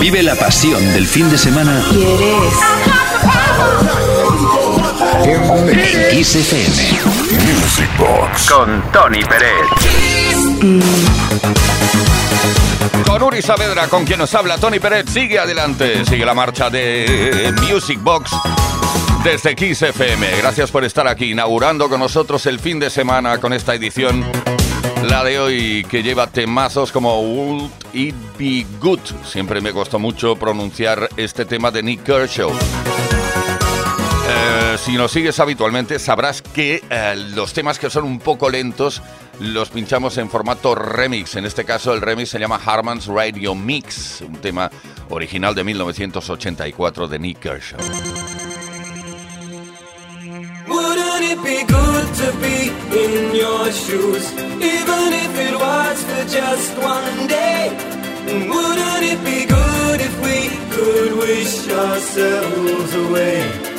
Vive la pasión del fin de semana. ¿Quieres? En Kiss FM. Music Box. Con Tony Pérez. Con Uri Saavedra, con quien nos habla Tony Pérez, sigue adelante, sigue la marcha de Music Box desde Kiss FM. Gracias por estar aquí, inaugurando con nosotros el fin de semana con esta edición, la de hoy, que lleva temazos como Would It Be Good. Siempre me costó mucho pronunciar este tema de Nick Kershaw. Eh, si nos sigues habitualmente sabrás que eh, los temas que son un poco lentos los pinchamos en formato remix. En este caso el remix se llama Harman's Radio Mix, un tema original de 1984 de Nick Kershaw. It be good to be in your shoes, even if it was for just one day? Wouldn't it be good if we could wish ourselves away?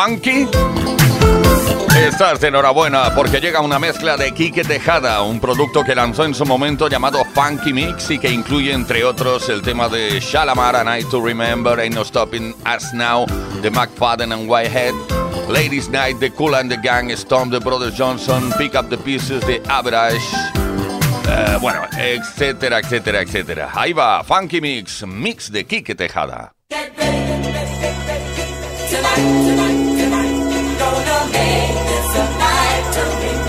Funky? Estás de enhorabuena porque llega una mezcla de Kike Tejada, un producto que lanzó en su momento llamado Funky Mix y que incluye entre otros el tema de Shalamar, A Night to Remember, Ain't No Stopping Us Now, de McFadden and Whitehead, Ladies Night, The Cool and the Gang, Storm, The Brothers Johnson, Pick Up the Pieces, The Average, Eh, bueno, etcétera, etcétera, etcétera. Ahí va, Funky Mix, mix de Quique Tejada. for a night to be.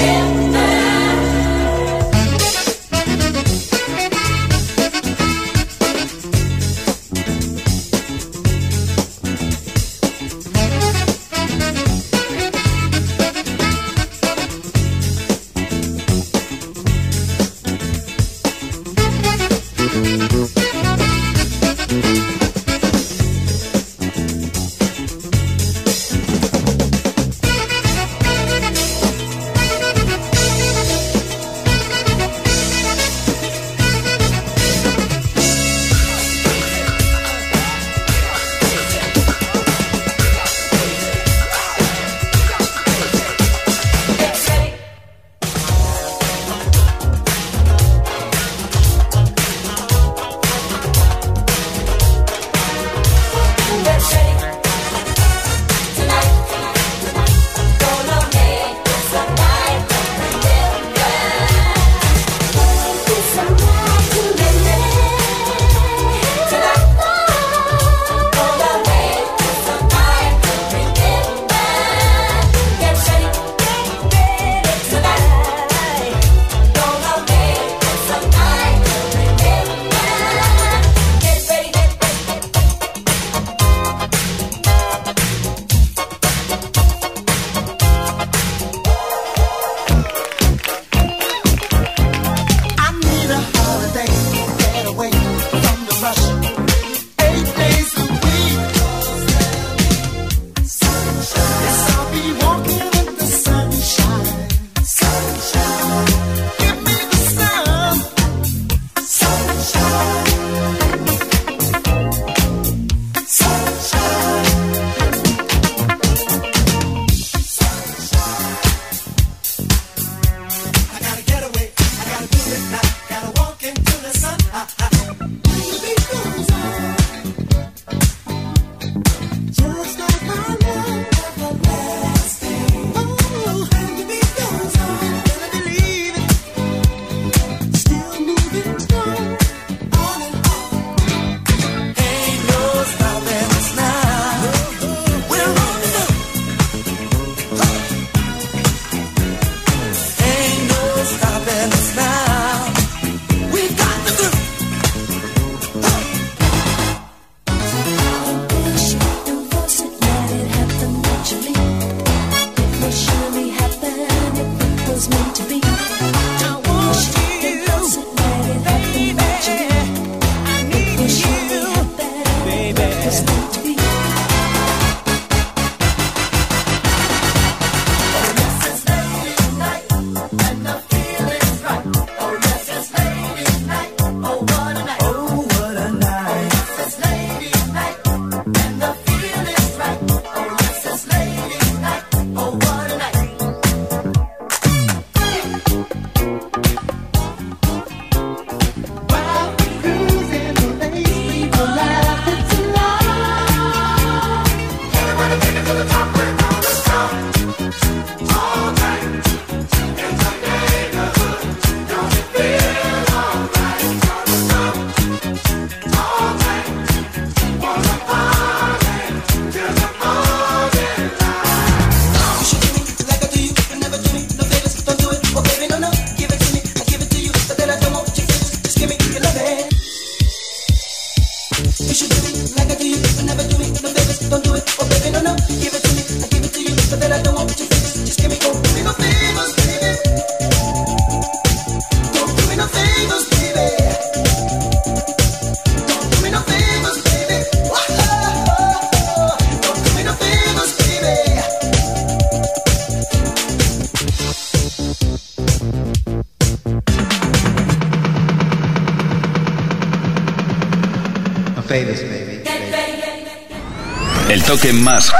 Más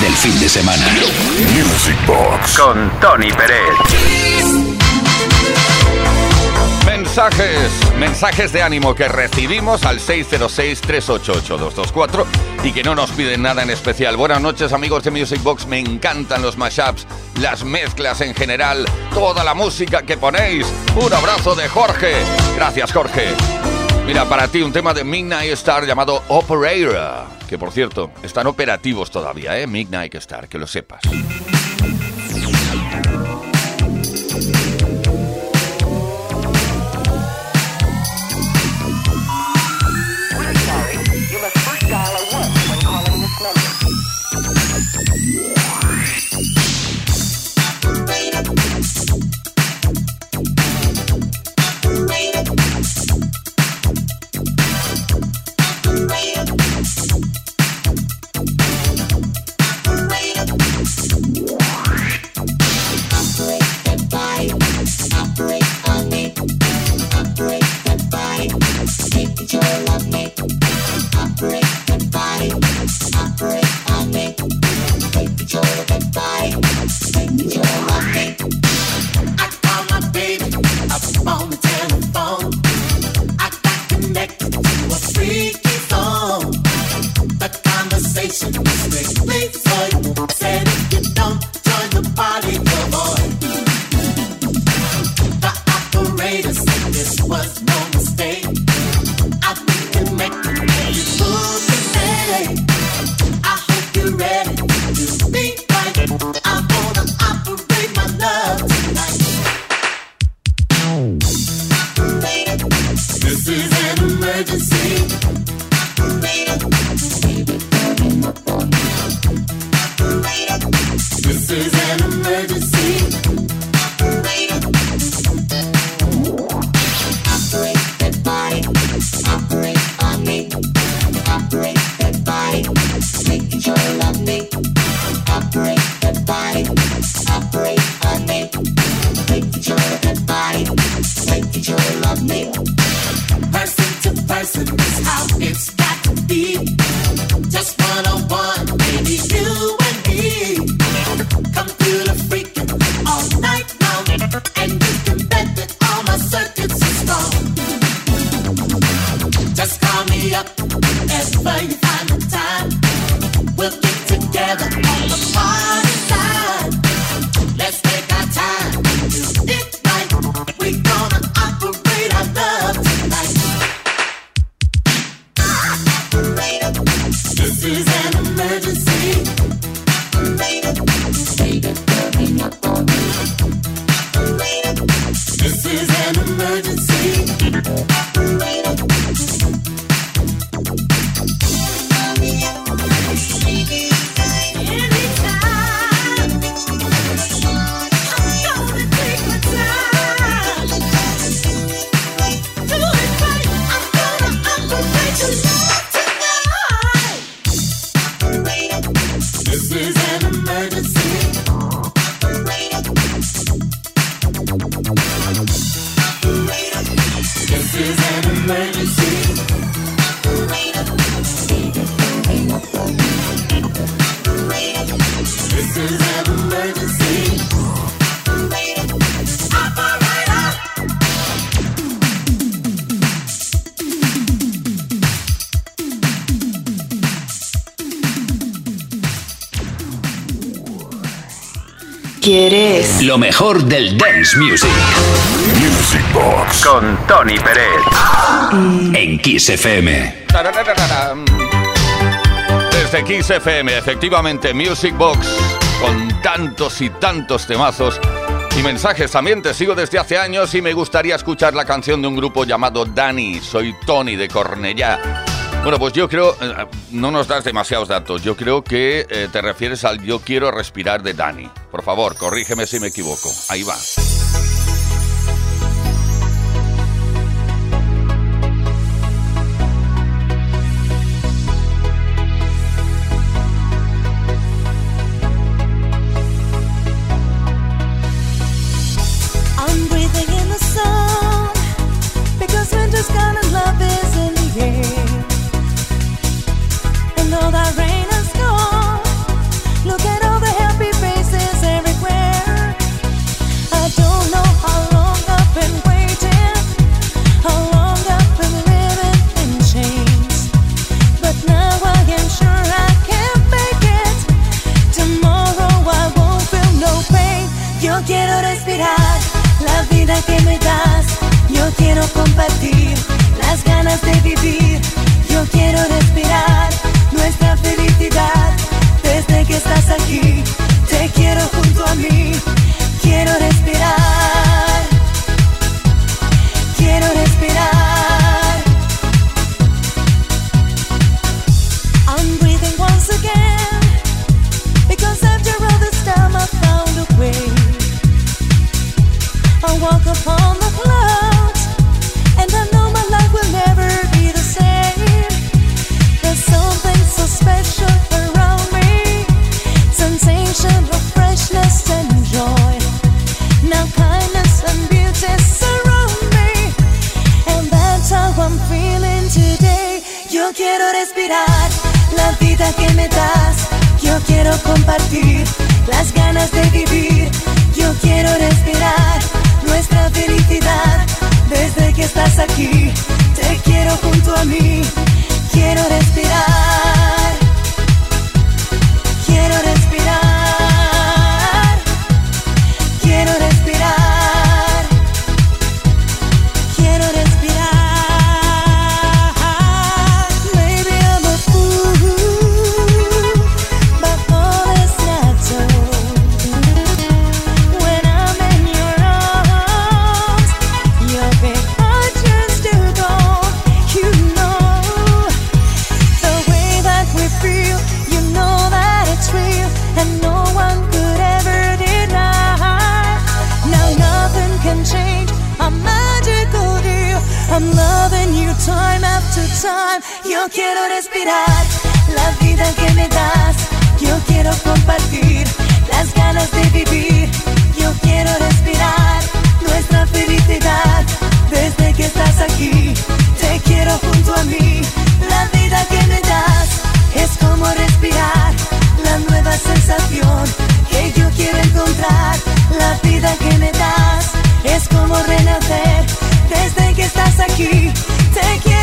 del fin de semana. Music Box. Con Tony Pérez. Mensajes, mensajes de ánimo que recibimos al 606-388-224 y que no nos piden nada en especial. Buenas noches amigos de Music Box, me encantan los mashups, las mezclas en general, toda la música que ponéis. Un abrazo de Jorge. Gracias Jorge. Mira, para ti un tema de Midnight Star llamado Operator, que por cierto, están operativos todavía, ¿eh? Midnight Star, que lo sepas. an emergency. ¿Quieres? Lo mejor del dance music. Music Box. Con Tony Pérez. En Kiss FM. Desde Kiss FM, efectivamente, Music Box. Con tantos y tantos temazos. Y mensajes también te sigo desde hace años y me gustaría escuchar la canción de un grupo llamado Dani. Soy Tony de Cornellá. Bueno, pues yo creo, eh, no nos das demasiados datos, yo creo que eh, te refieres al Yo quiero respirar de Dani. Por favor, corrígeme si me equivoco. Ahí va. Yo quiero respirar la vida que me das. Yo quiero compartir las ganas de vivir. Yo quiero respirar nuestra felicidad. Desde que estás aquí, te quiero junto a mí. Quiero respirar. Respirar la vida que me das. Yo quiero compartir las ganas de vivir. Yo quiero respirar nuestra felicidad desde que estás aquí. Te quiero junto a mí. Time after time. Yo quiero respirar la vida que me das. Yo quiero compartir las ganas de vivir. Yo quiero respirar nuestra felicidad desde que estás aquí. Te quiero junto a mí. La vida que me das es como respirar la nueva sensación que yo quiero encontrar. La vida que me das es como renacer desde que estás aquí. Te quiero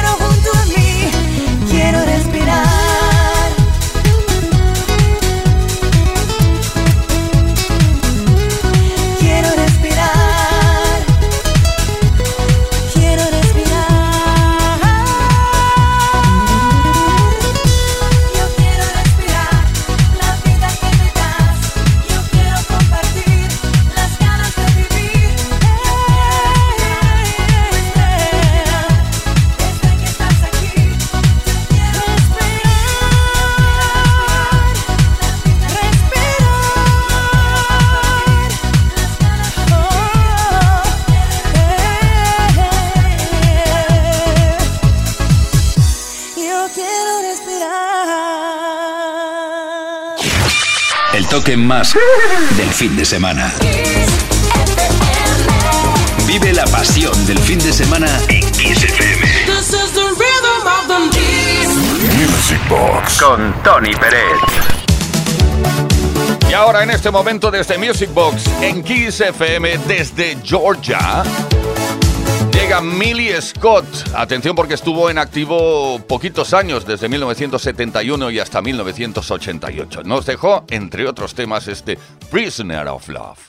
Más del fin de semana. Vive la pasión del fin de semana en Kiss FM. This is the rhythm of the Music Box. Con Tony Pérez. Y ahora en este momento desde Music Box en Kiss FM desde Georgia llega Millie Scott. Atención porque estuvo en activo poquitos años, desde 1971 y hasta 1988. Nos dejó, entre otros temas, este Prisoner of Love.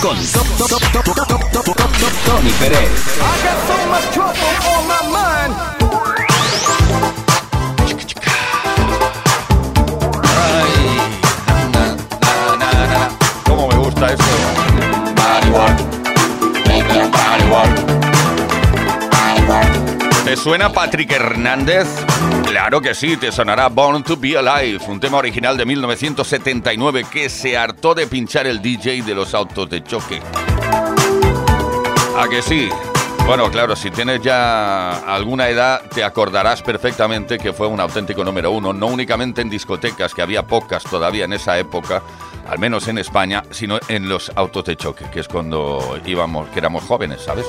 con Tony Pérez. ¿Te suena Patrick Hernández? Claro que sí, te sonará Born to Be Alive, un tema original de 1979 que se hartó de pinchar el DJ de los autos de choque. ¿A que sí? Bueno, claro, si tienes ya alguna edad, te acordarás perfectamente que fue un auténtico número uno, no únicamente en discotecas, que había pocas todavía en esa época, al menos en España, sino en los autos de choque, que es cuando íbamos, que éramos jóvenes, ¿sabes?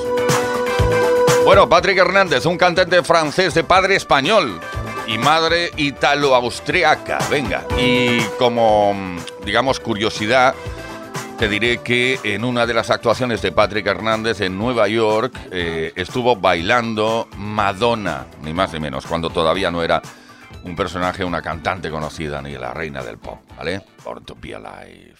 Bueno, Patrick Hernández, un cantante francés de padre español y madre italo-austriaca, venga. Y como, mm, digamos, curiosidad, te diré que en una de las actuaciones de Patrick Hernández en Nueva York eh, estuvo bailando Madonna, ni más ni menos, cuando todavía no era un personaje, una cantante conocida, ni la reina del pop, ¿vale? Born to be alive.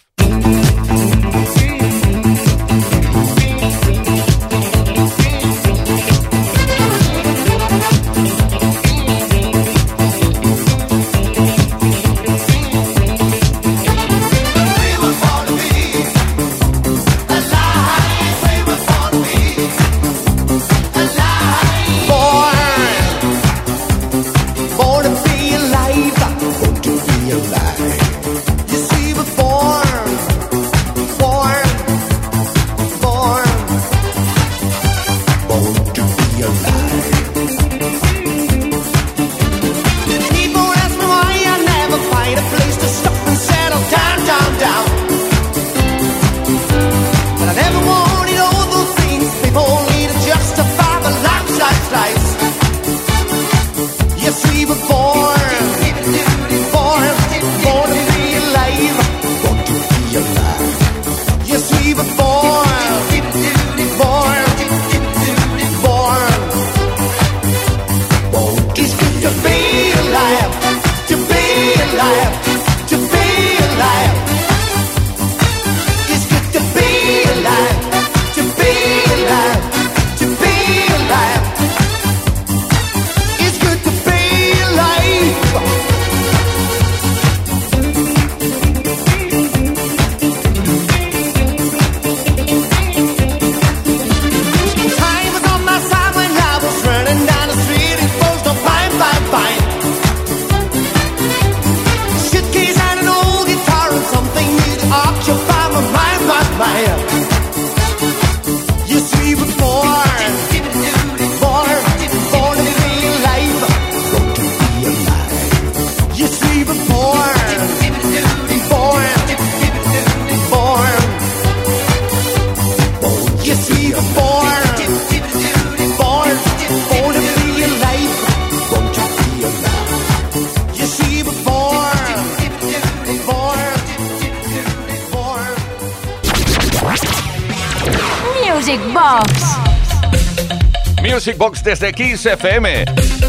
Music Box desde Kiss.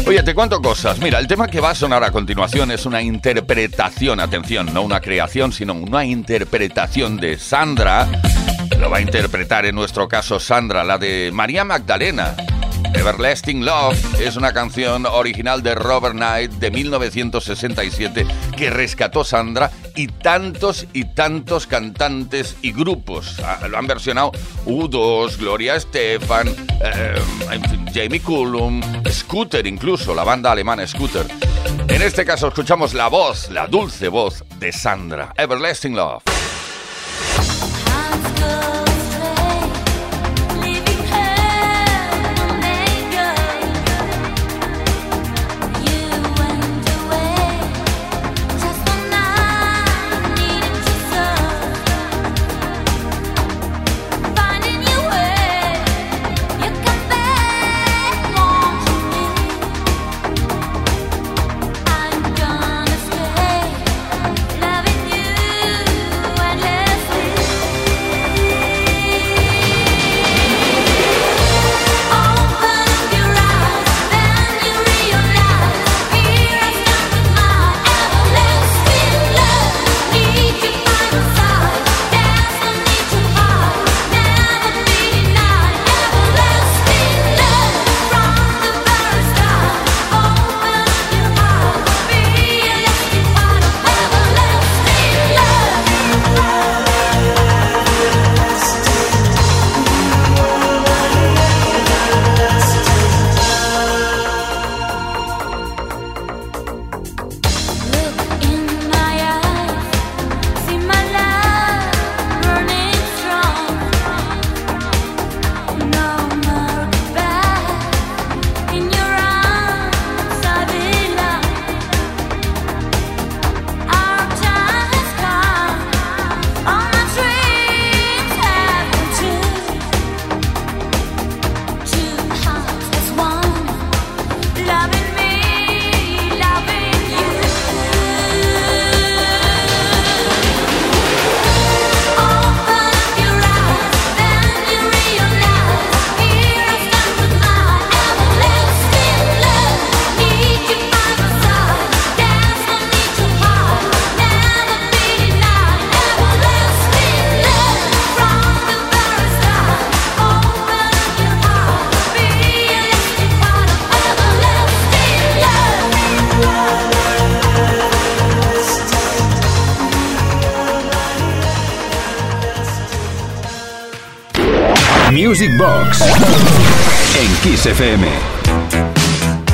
Oye, te cuento cosas. Mira, el tema que va a sonar a continuación es una interpretación, atención, no una creación, sino una interpretación de Sandra. Lo va a interpretar en nuestro caso Sandra, la de María Magdalena. Everlasting Love es una canción original de Robert Knight de 1967 que rescató Sandra y tantos y tantos cantantes y grupos. Ah, Lo han versionado U2, Gloria Estefan, eh, Jamie Cullum, Scooter incluso, la banda alemana Scooter. En este caso escuchamos la voz, la dulce voz de Sandra. Everlasting Love.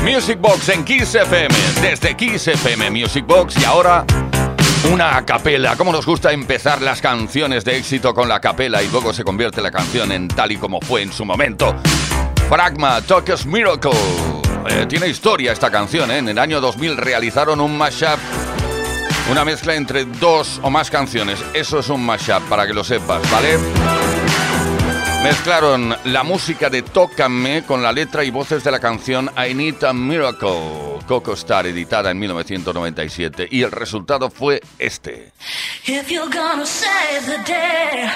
Music Box en Kiss FM, desde Kiss FM Music Box y ahora una capela. ¿Cómo nos gusta empezar las canciones de éxito con la capela y luego se convierte la canción en tal y como fue en su momento? Fragma, Tokyo's Miracle. Eh, tiene historia esta canción, ¿eh? En el año 2000 realizaron un mashup, una mezcla entre dos o más canciones. Eso es un mashup, para que lo sepas, ¿vale? Mezclaron la música de Tócame con la letra y voces de la canción I Need a Miracle, Coco Star, editada en 1997. Y el resultado fue este. If you're gonna save the day,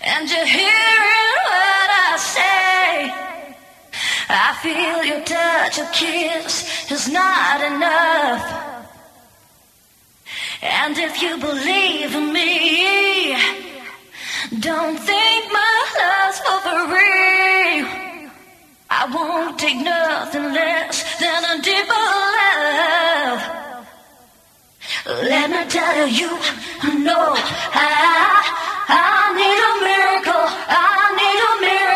and you're hearing what I say, I feel your touch, a kiss is not enough. And if you believe in me, don't think my love's for free. I won't take nothing less than a deeper love. Let me tell you, no, I, I need a miracle. I need a miracle.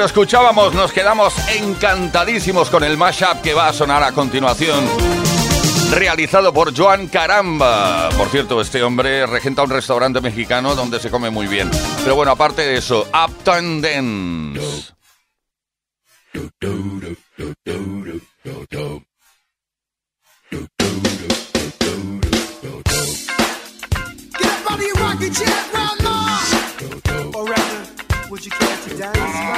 Lo escuchábamos nos quedamos encantadísimos con el mashup que va a sonar a continuación. Realizado por Joan Caramba. Por cierto, este hombre regenta un restaurante mexicano donde se come muy bien. Pero bueno, aparte de eso, Uptown Dance. Would you care to dance?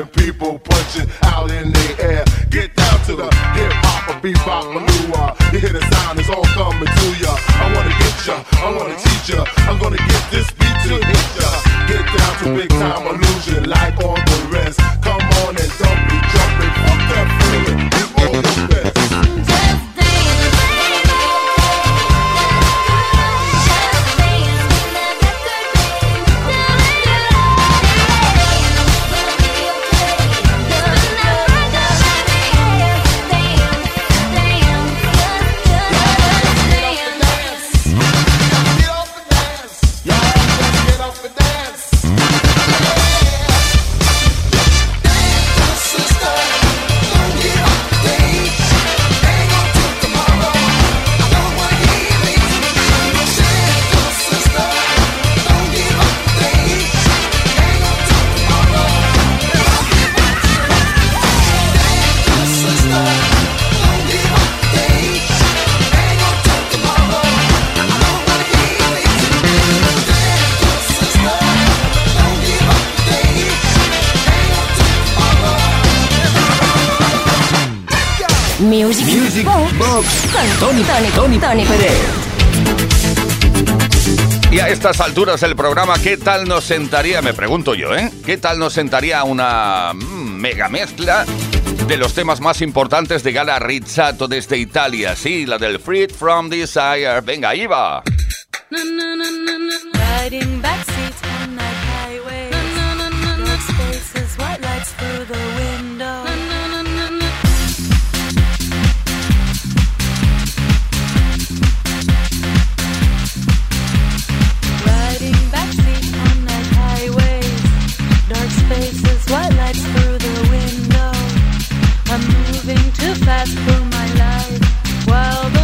and people punching out in the air. Get down to the hip hop or bebop manure. You hear the sound, it's all coming to ya. I wanna get ya, I wanna teach ya, I'm gonna get this Tony, Tony, Tony, Tony Y a estas alturas del programa, ¿qué tal nos sentaría? Me pregunto yo, ¿eh? ¿Qué tal nos sentaría una mm, mega mezcla de los temas más importantes de Gala Rizzato desde Italia? Sí, la del Free From Desire. Venga, ahí va. I'm moving too fast for my life. While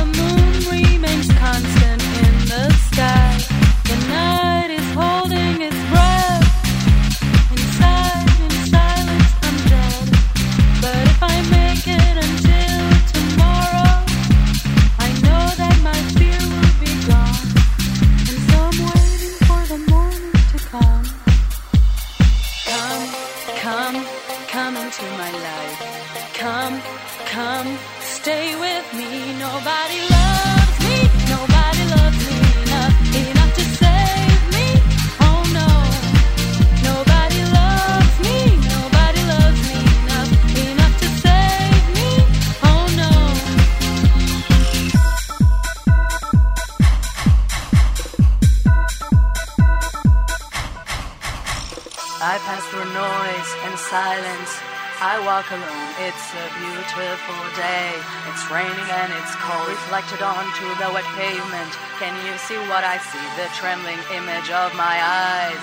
walk alone. It's a beautiful day. It's raining and it's cold. Reflected onto the wet pavement. Can you see what I see? The trembling image of my eyes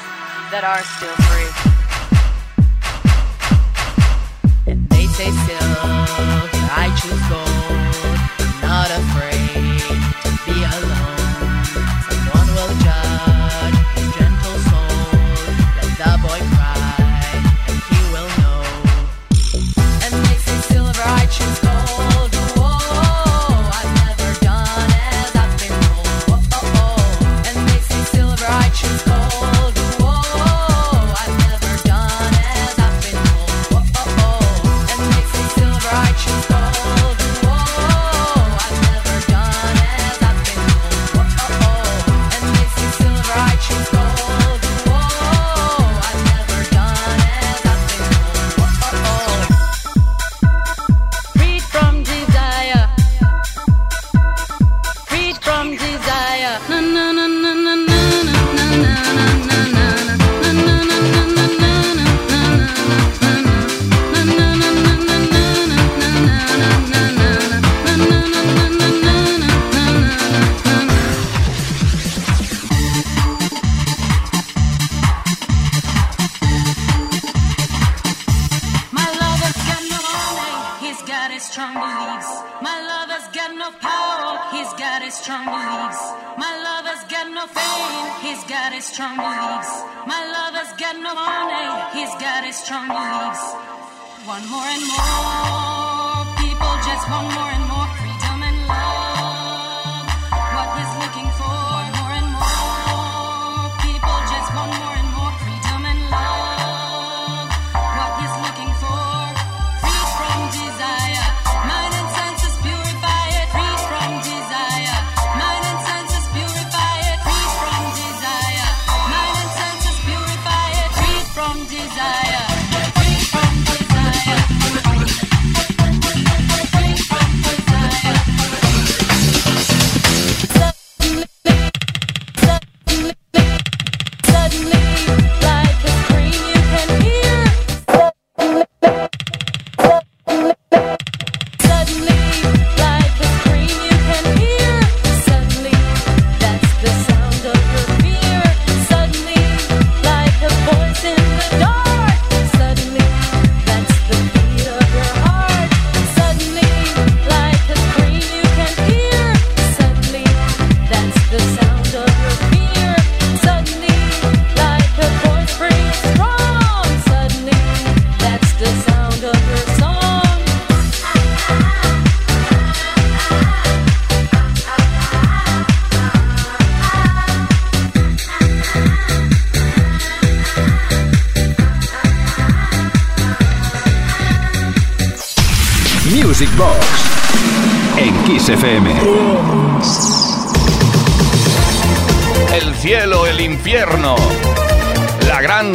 that are still free.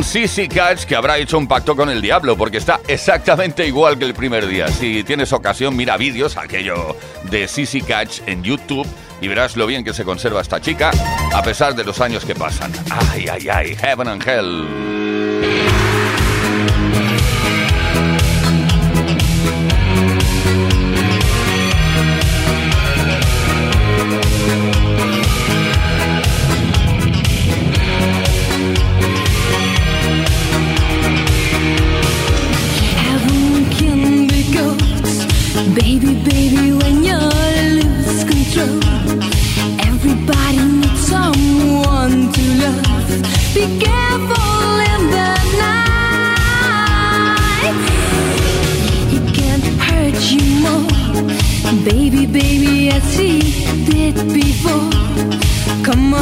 Sissy Catch que habrá hecho un pacto con el diablo porque está exactamente igual que el primer día. Si tienes ocasión, mira vídeos, aquello de Sissy Catch en YouTube y verás lo bien que se conserva esta chica a pesar de los años que pasan. Ay, ay, ay, Heaven and Hell.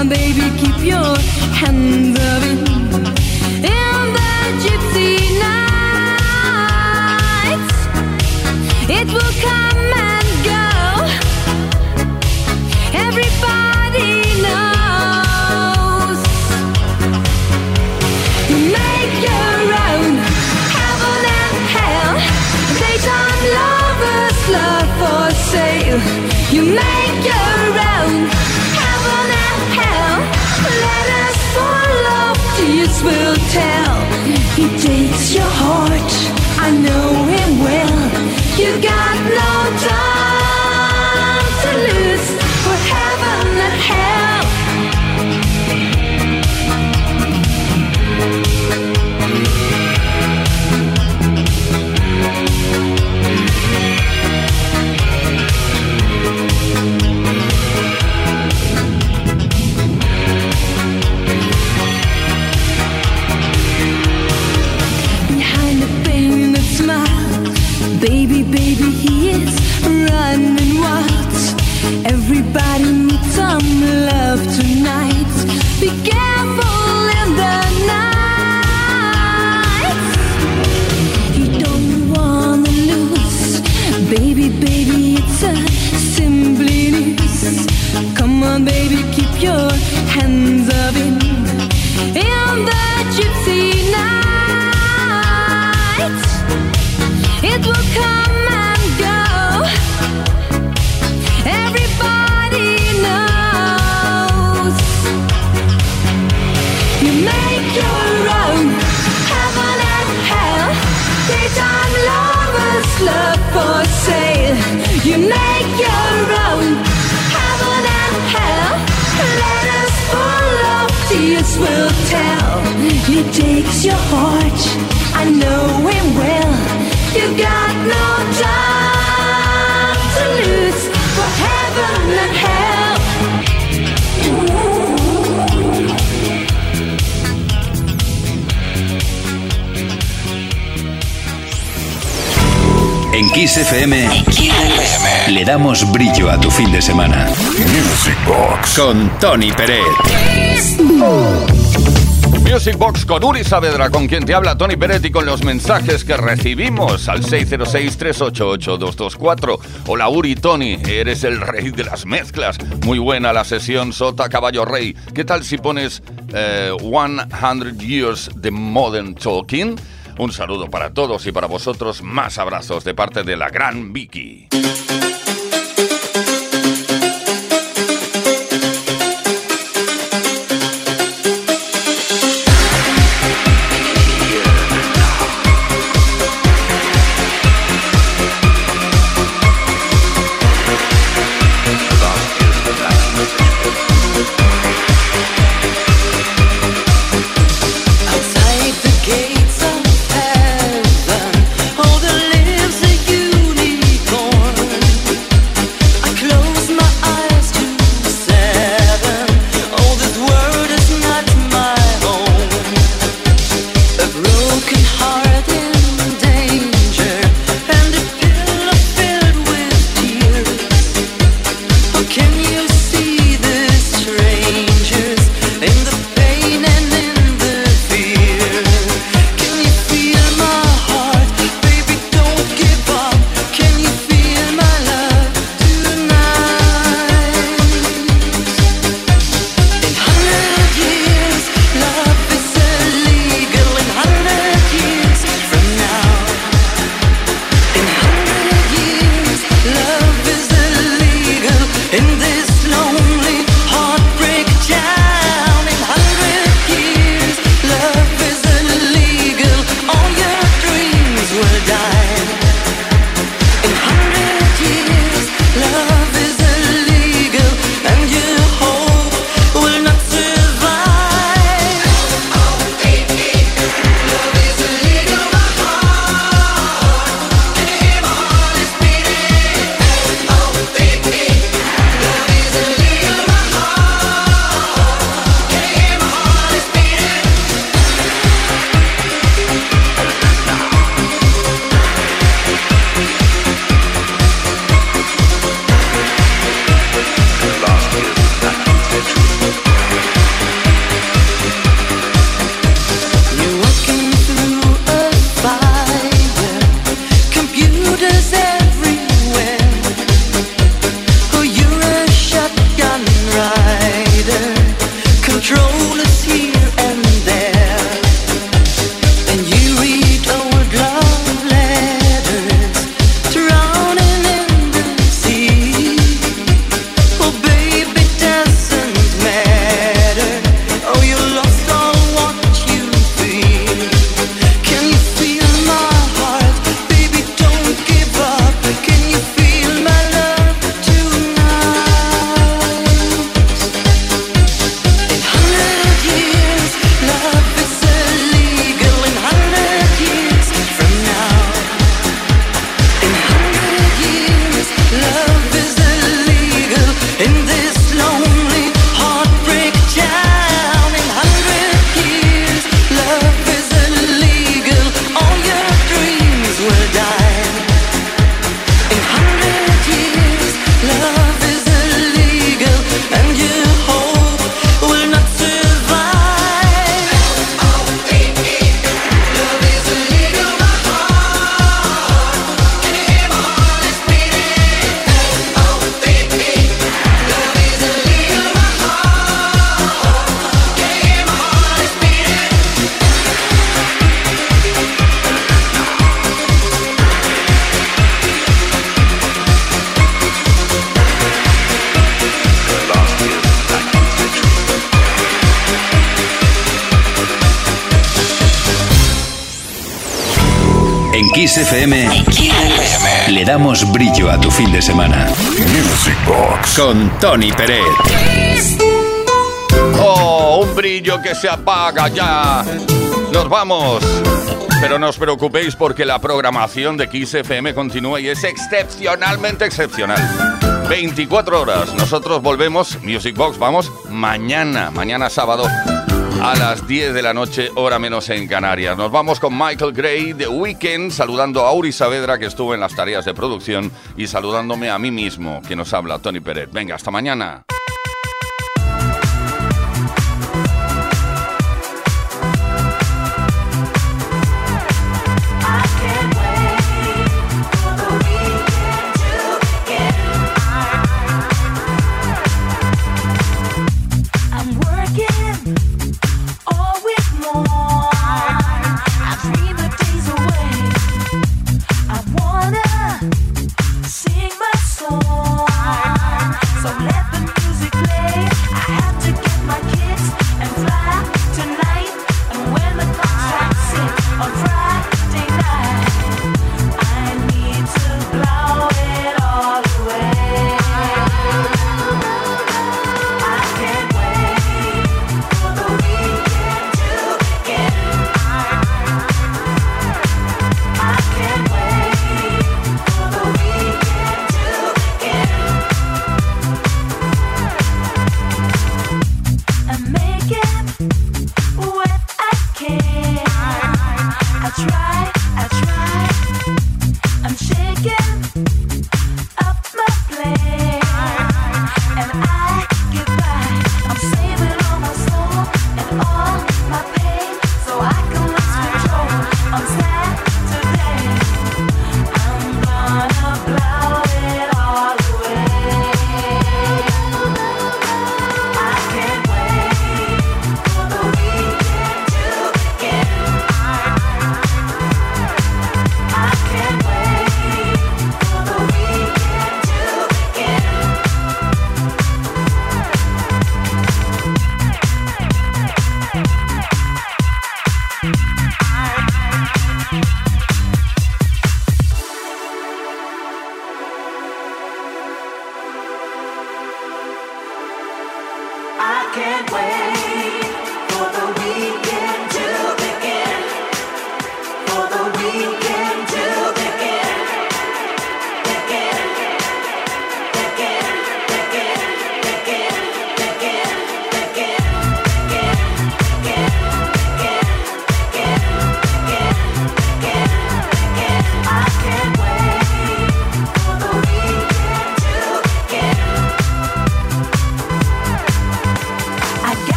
On, baby, keep your hands up in, in the gypsy nights. It will come Tony Peret. Music Box con Uri Saavedra, con quien te habla Tony Peretti, con los mensajes que recibimos al 606-388-224. Hola Uri, Tony, eres el rey de las mezclas. Muy buena la sesión Sota Caballo Rey. ¿Qué tal si pones eh, 100 Years de Modern Talking? Un saludo para todos y para vosotros. Más abrazos de parte de la gran Vicky. in the tu fin de semana. Music Box con Tony Peret. ¡Oh! Un brillo que se apaga ya. Nos vamos. Pero no os preocupéis porque la programación de Kiss FM continúa y es excepcionalmente excepcional. 24 horas. Nosotros volvemos, Music Box, vamos mañana, mañana sábado a las 10 de la noche, hora menos en Canarias. Nos vamos con Michael Gray de Weekend, saludando a Uri Saavedra, que estuvo en las tareas de producción, y saludándome a mí mismo, que nos habla Tony Pérez. Venga, hasta mañana.